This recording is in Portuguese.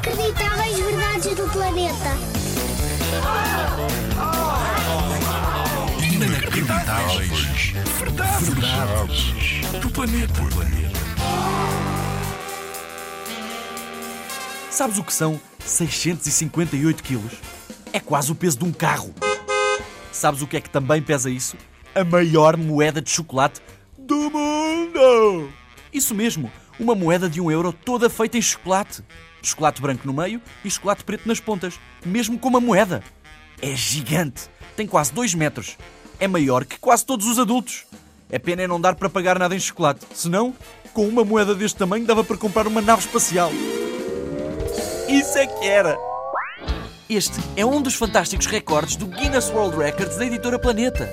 Inacreditáveis verdades do planeta. Inacreditáveis. Verdades. Verdades. Do planeta. Sabes o que são 658 quilos? É quase o peso de um carro. Sabes o que é que também pesa isso? A maior moeda de chocolate do mundo! Isso mesmo, uma moeda de um euro toda feita em chocolate. Chocolate branco no meio e chocolate preto nas pontas, mesmo com uma moeda. É gigante, tem quase 2 metros. É maior que quase todos os adultos. É pena é não dar para pagar nada em chocolate. Senão, com uma moeda deste tamanho dava para comprar uma nave espacial. Isso é que era! Este é um dos fantásticos recordes do Guinness World Records da editora Planeta.